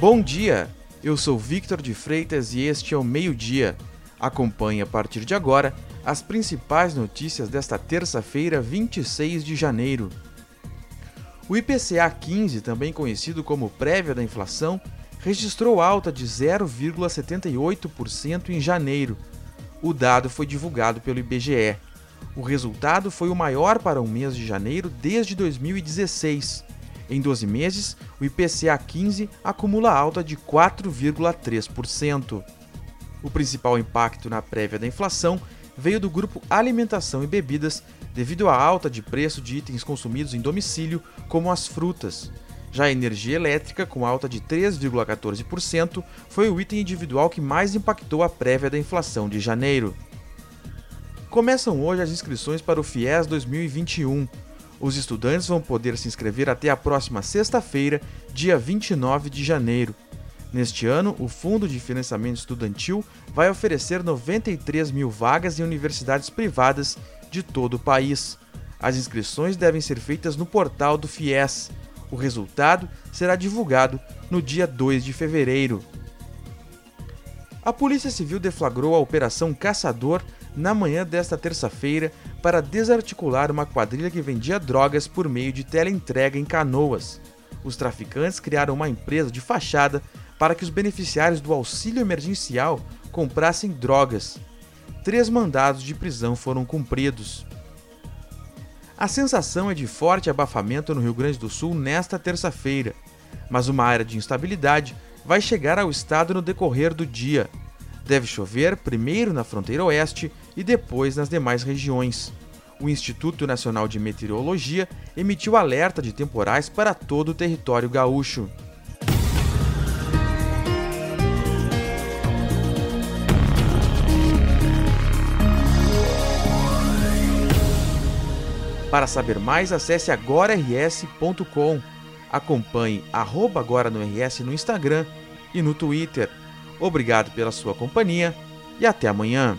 Bom dia, eu sou Victor de Freitas e este é o Meio Dia. Acompanhe a partir de agora as principais notícias desta terça-feira, 26 de janeiro. O IPCA 15, também conhecido como prévia da inflação, registrou alta de 0,78% em janeiro. O dado foi divulgado pelo IBGE. O resultado foi o maior para um mês de janeiro desde 2016. Em 12 meses, o IPCA 15 acumula alta de 4,3%. O principal impacto na prévia da inflação veio do grupo alimentação e bebidas, devido à alta de preço de itens consumidos em domicílio, como as frutas. Já a energia elétrica, com alta de 3,14%, foi o item individual que mais impactou a prévia da inflação de janeiro. Começam hoje as inscrições para o FIES 2021. Os estudantes vão poder se inscrever até a próxima sexta-feira, dia 29 de janeiro. Neste ano, o Fundo de Financiamento Estudantil vai oferecer 93 mil vagas em universidades privadas de todo o país. As inscrições devem ser feitas no portal do FIES. O resultado será divulgado no dia 2 de fevereiro. A Polícia Civil deflagrou a Operação Caçador na manhã desta terça-feira para desarticular uma quadrilha que vendia drogas por meio de teleentrega em canoas. Os traficantes criaram uma empresa de fachada para que os beneficiários do auxílio emergencial comprassem drogas. Três mandados de prisão foram cumpridos. A sensação é de forte abafamento no Rio Grande do Sul nesta terça-feira, mas uma área de instabilidade vai chegar ao estado no decorrer do dia. Deve chover primeiro na fronteira oeste e depois nas demais regiões. O Instituto Nacional de Meteorologia emitiu alerta de temporais para todo o território gaúcho. Para saber mais, acesse agorars.com. Acompanhe arroba agora no RS no Instagram e no Twitter. Obrigado pela sua companhia e até amanhã.